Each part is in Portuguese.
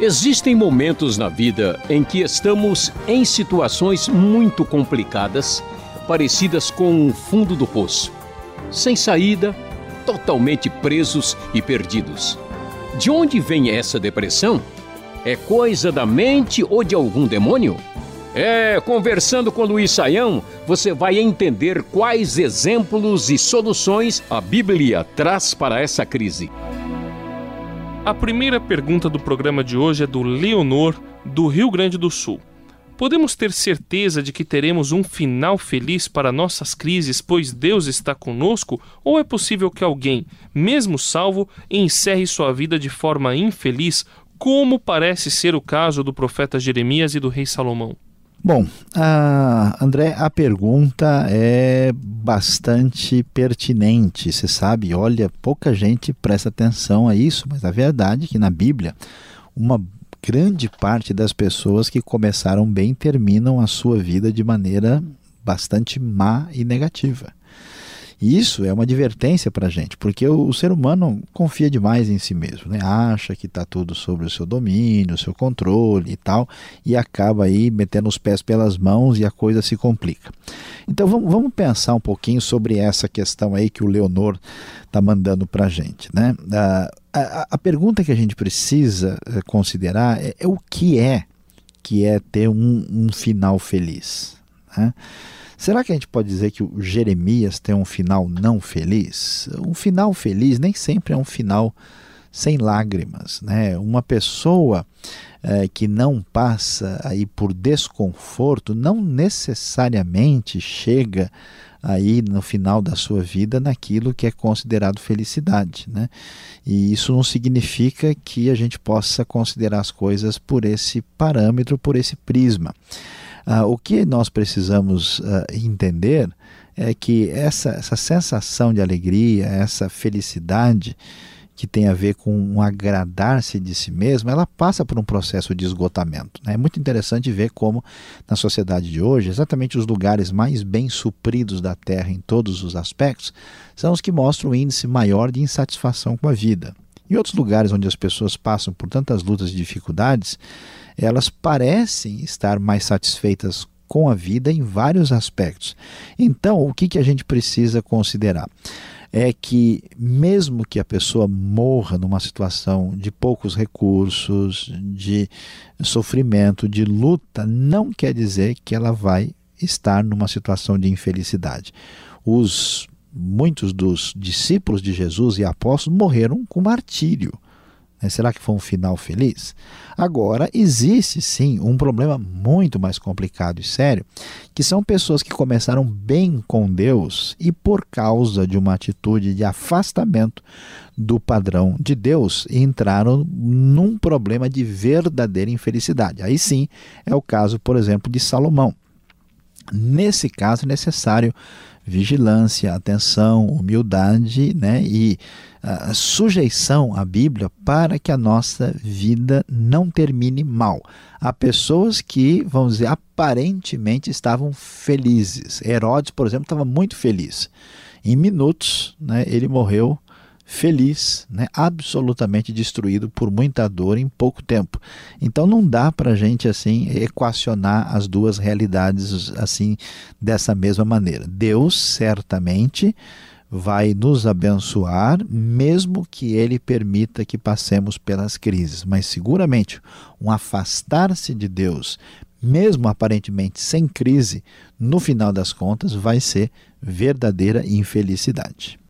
Existem momentos na vida em que estamos em situações muito complicadas, parecidas com o fundo do poço, sem saída, totalmente presos e perdidos. De onde vem essa depressão? É coisa da mente ou de algum demônio? É, conversando com Luiz Saião, você vai entender quais exemplos e soluções a Bíblia traz para essa crise. A primeira pergunta do programa de hoje é do Leonor, do Rio Grande do Sul. Podemos ter certeza de que teremos um final feliz para nossas crises, pois Deus está conosco? Ou é possível que alguém, mesmo salvo, encerre sua vida de forma infeliz, como parece ser o caso do profeta Jeremias e do rei Salomão? Bom, André, a pergunta é bastante pertinente. Você sabe, olha, pouca gente presta atenção a isso, mas a verdade é que na Bíblia, uma grande parte das pessoas que começaram bem terminam a sua vida de maneira bastante má e negativa. Isso é uma advertência para a gente, porque o, o, ser humano confia demais em si mesmo, né? acha que está tudo sobre o seu domínio, o seu controle e tal, e acaba aí metendo os pés pelas mãos e a coisa se complica. Então vamos, vamos pensar um pouquinho sobre essa questão aí que o Leonor está mandando para a gente. Né? A, a, a, pergunta que a gente precisa eh, considerar é, é o que é que é ter um, um final feliz. Né? Será que a gente pode dizer que o Jeremias tem um final não feliz? Um final feliz nem sempre é um final sem lágrimas. Né? Uma pessoa é, que não passa aí por desconforto não necessariamente chega aí no final da sua vida naquilo que é considerado felicidade, né? E isso não significa que a gente possa considerar as coisas por esse parâmetro, por esse prisma. Ah, o que nós precisamos ah, entender é que essa, essa sensação de alegria, essa felicidade que tem a ver com um agradar-se de si mesmo, ela passa por um processo de esgotamento. Né? É muito interessante ver como, na sociedade de hoje, exatamente os lugares mais bem supridos da Terra em todos os aspectos são os que mostram o índice maior de insatisfação com a vida. Em outros lugares onde as pessoas passam por tantas lutas e dificuldades, elas parecem estar mais satisfeitas com a vida em vários aspectos. Então, o que, que a gente precisa considerar? É que, mesmo que a pessoa morra numa situação de poucos recursos, de sofrimento, de luta, não quer dizer que ela vai estar numa situação de infelicidade. Os muitos dos discípulos de Jesus e apóstolos morreram com martírio. Né? Será que foi um final feliz? Agora, existe sim um problema muito mais complicado e sério, que são pessoas que começaram bem com Deus e, por causa de uma atitude de afastamento do padrão de Deus, entraram num problema de verdadeira infelicidade. Aí sim é o caso, por exemplo, de Salomão. Nesse caso, é necessário vigilância, atenção, humildade né, e uh, sujeição à Bíblia para que a nossa vida não termine mal. Há pessoas que, vamos dizer, aparentemente estavam felizes. Herodes, por exemplo, estava muito feliz. Em minutos, né, ele morreu feliz, né, absolutamente destruído por muita dor em pouco tempo. Então não dá para a gente assim equacionar as duas realidades assim dessa mesma maneira. Deus certamente vai nos abençoar, mesmo que Ele permita que passemos pelas crises. Mas seguramente um afastar-se de Deus, mesmo aparentemente sem crise, no final das contas vai ser verdadeira infelicidade.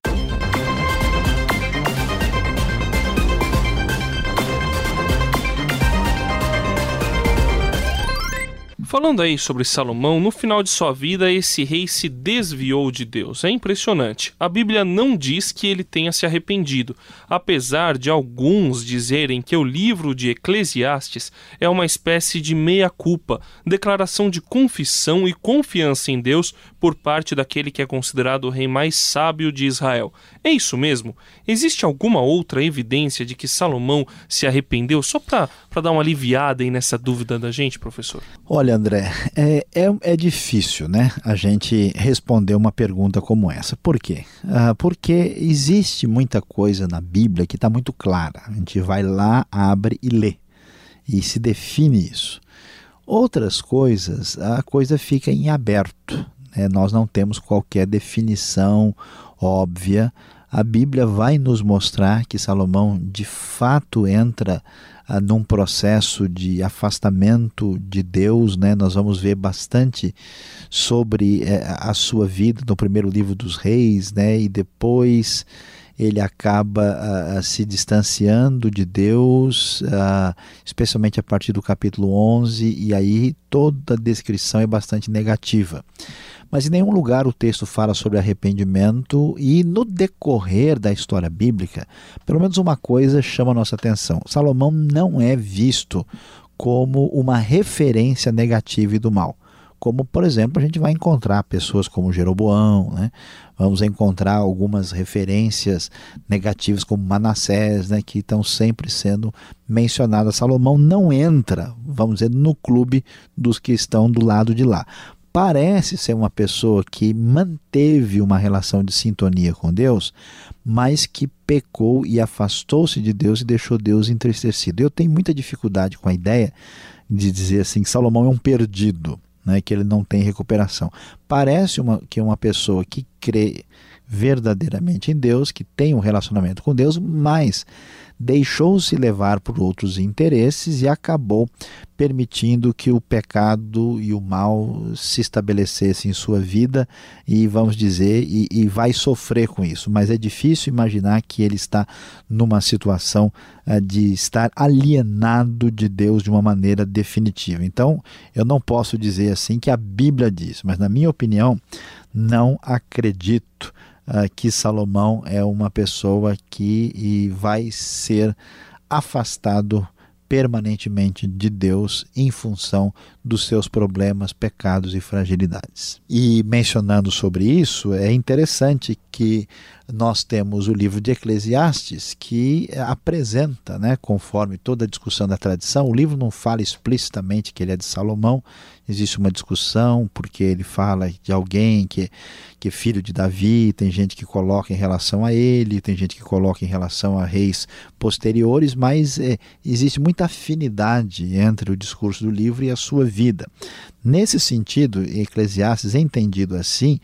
Falando aí sobre Salomão, no final de sua vida esse rei se desviou de Deus. É impressionante. A Bíblia não diz que ele tenha se arrependido, apesar de alguns dizerem que o livro de Eclesiastes é uma espécie de meia-culpa, declaração de confissão e confiança em Deus por parte daquele que é considerado o rei mais sábio de Israel. É isso mesmo? Existe alguma outra evidência de que Salomão se arrependeu? Só para dar uma aliviada aí nessa dúvida da gente, professor. Olha, André, é, é, é, difícil né, a gente responder uma pergunta como essa. Por quê? Ah, porque existe muita coisa na Bíblia que está muito clara. A gente vai lá, abre e lê. E se define isso. Outras coisas, a coisa fica em aberto. Né? Nós não temos qualquer definição óbvia. A Bíblia vai nos mostrar que Salomão de fato entra ah, num processo de afastamento de Deus, né? Nós vamos ver bastante sobre eh, a sua vida no primeiro livro dos reis, né? E depois ele acaba uh, se distanciando de Deus, uh, especialmente a partir do capítulo 11, e aí toda a descrição é bastante negativa. Mas em nenhum lugar o texto fala sobre arrependimento, e no decorrer da história bíblica, pelo menos uma coisa chama a nossa atenção: Salomão não é visto como uma referência negativa e do mal como por exemplo a gente vai encontrar pessoas como Jeroboão, né? vamos encontrar algumas referências negativas como Manassés, né? que estão sempre sendo mencionadas. Salomão não entra, vamos dizer, no clube dos que estão do lado de lá. Parece ser uma pessoa que manteve uma relação de sintonia com Deus, mas que pecou e afastou-se de Deus e deixou Deus entristecido. Eu tenho muita dificuldade com a ideia de dizer assim: Salomão é um perdido né, que ele não tem recuperação. Parece uma, que uma pessoa que crê verdadeiramente em Deus, que tem um relacionamento com Deus, mas deixou-se levar por outros interesses e acabou permitindo que o pecado e o mal se estabelecessem em sua vida e vamos dizer e, e, vai sofrer com isso. Mas é difícil imaginar que ele está numa situação uh, de estar alienado de Deus de uma maneira definitiva. Então eu não posso dizer assim que a Bíblia diz mas na minha opinião não acredito uh, que Salomão é uma pessoa que vai ser afastado permanentemente de Deus em função dos seus problemas, pecados e fragilidades. E mencionando sobre isso, é interessante que nós temos o livro de Eclesiastes que apresenta, né, conforme toda a discussão da tradição, o livro não fala explicitamente que ele é de Salomão, existe uma discussão porque ele fala de alguém que, que é filho de Davi, tem gente que coloca em relação a ele, tem gente que coloca em relação a reis posteriores, mas é, existe muita afinidade entre o discurso do livro e a sua vida. Nesse sentido, Eclesiastes, entendido assim,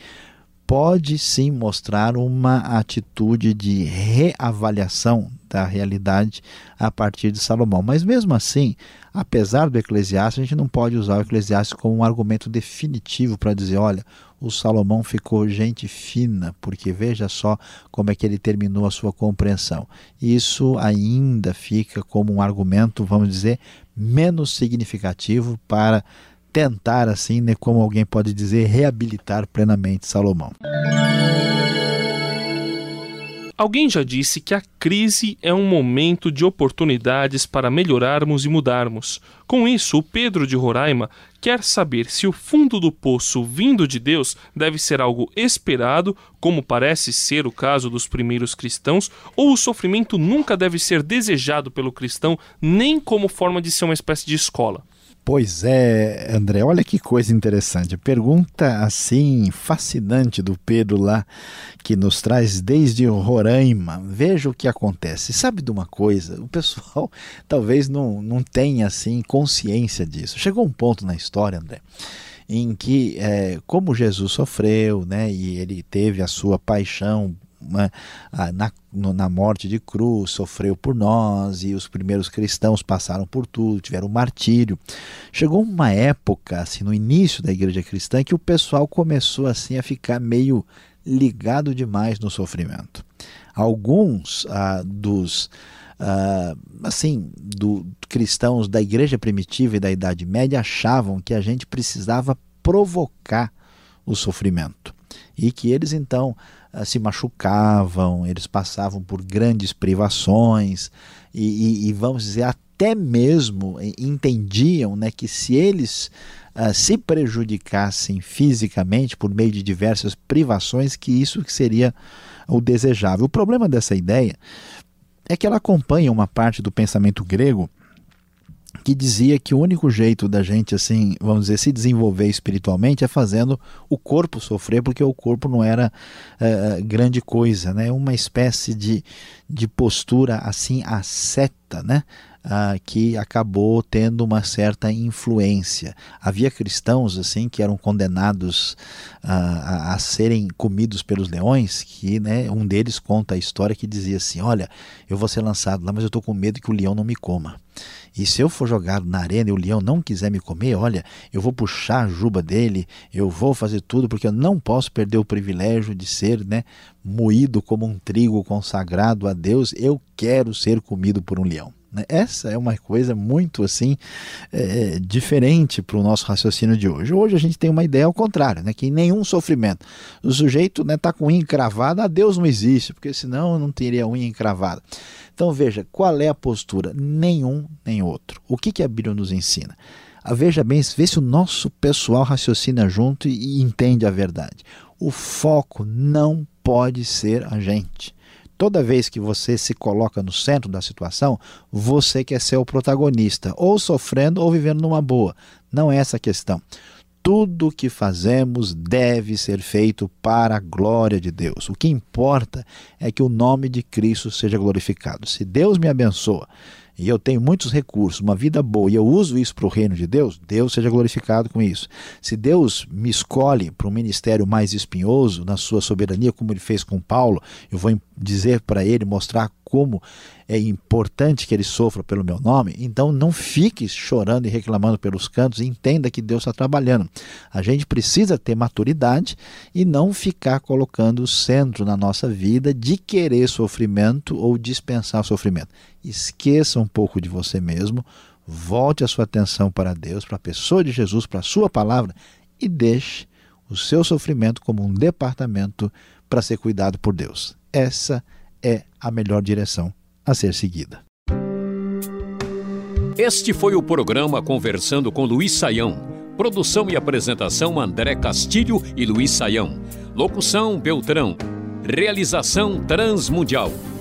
pode sim mostrar uma atitude de reavaliação da realidade a partir de Salomão. Mas mesmo assim, apesar do Eclesiastes, a gente não pode usar o Eclesiastes como um argumento definitivo para dizer, olha, o Salomão ficou gente fina, porque veja só como é que ele terminou a sua compreensão. Isso ainda fica como um argumento, vamos dizer, menos significativo para tentar, assim, né, como alguém pode dizer, reabilitar plenamente Salomão. Alguém já disse que a crise é um momento de oportunidades para melhorarmos e mudarmos. Com isso, o Pedro de Roraima quer saber se o fundo do poço vindo de Deus deve ser algo esperado, como parece ser o caso dos primeiros cristãos, ou o sofrimento nunca deve ser desejado pelo cristão, nem como forma de ser uma espécie de escola. Pois é, André, olha que coisa interessante. Pergunta assim fascinante do Pedro lá, que nos traz desde Roraima. Veja o que acontece. Sabe de uma coisa? O pessoal talvez não, não tenha assim consciência disso. Chegou um ponto na história, André, em que, é, como Jesus sofreu, né, e ele teve a sua paixão na, na morte de cruz, sofreu por nós, e os primeiros cristãos passaram por tudo, tiveram martírio. Chegou uma época, assim, no início da igreja cristã, que o pessoal começou assim a ficar meio ligado demais no sofrimento. Alguns ah, dos ah, assim do cristãos da igreja primitiva e da Idade Média achavam que a gente precisava provocar o sofrimento e que eles então se machucavam, eles passavam por grandes privações e, e, e vamos dizer até mesmo entendiam né, que se eles uh, se prejudicassem fisicamente por meio de diversas privações, que isso seria o desejável. O problema dessa ideia é que ela acompanha uma parte do pensamento grego que dizia que o único jeito da gente, assim, vamos dizer, se desenvolver espiritualmente é fazendo o corpo sofrer, porque o corpo não era uh, grande coisa, né? Uma espécie de, de postura assim asceta, né? Uh, que acabou tendo uma certa influência. Havia cristãos assim que eram condenados uh, a, a, serem comidos pelos leões, que né, um deles conta a história que dizia assim: Olha, eu vou ser lançado lá, mas eu estou com medo que o leão não me coma. E se eu for jogado na arena e o leão não quiser me comer, olha, eu vou puxar a juba dele, eu vou fazer tudo, porque eu não posso perder o privilégio de ser né, moído como um trigo consagrado a Deus. Eu quero ser comido por um leão. Né? Essa é uma coisa muito assim é, diferente para o nosso raciocínio de hoje. Hoje a gente tem uma ideia ao contrário, né? que nenhum sofrimento. O sujeito está né, tá com unha encravada, Deus não existe, porque senão não teria unha encravada. Então veja, qual é a postura? Nenhum nem outro. O que, que a Bíblia nos ensina? Ah, veja bem, vê se o nosso pessoal raciocina junto e, e entende a verdade. O foco não pode ser a gente. Toda vez que você se coloca no centro da situação, você quer ser o protagonista, ou sofrendo ou vivendo numa boa. Não é essa a questão. Tudo que fazemos deve ser feito para a glória de Deus. O que importa é que o nome de Cristo seja glorificado. Se Deus me abençoa e eu tenho muitos recursos, uma vida boa, e eu uso isso para o reino de Deus, Deus seja glorificado com isso. Se Deus me escolhe para um ministério mais espinhoso, na sua soberania, como ele fez com Paulo, eu vou dizer para ele, mostrar como é importante que ele sofra pelo meu nome, então não fique chorando e reclamando pelos cantos, entenda que Deus está trabalhando. A gente precisa ter maturidade e não ficar colocando o centro na nossa vida de querer sofrimento ou dispensar sofrimento. Esqueça um pouco de você mesmo, volte a sua atenção para Deus, para a pessoa de Jesus, para a sua palavra e deixe o seu sofrimento como um departamento para ser cuidado por Deus. Essa é a melhor direção a ser seguida. Este foi o programa Conversando com Luiz Saião. Produção e apresentação André Castilho e Luiz Saião. Locução Beltrão. Realização Transmundial.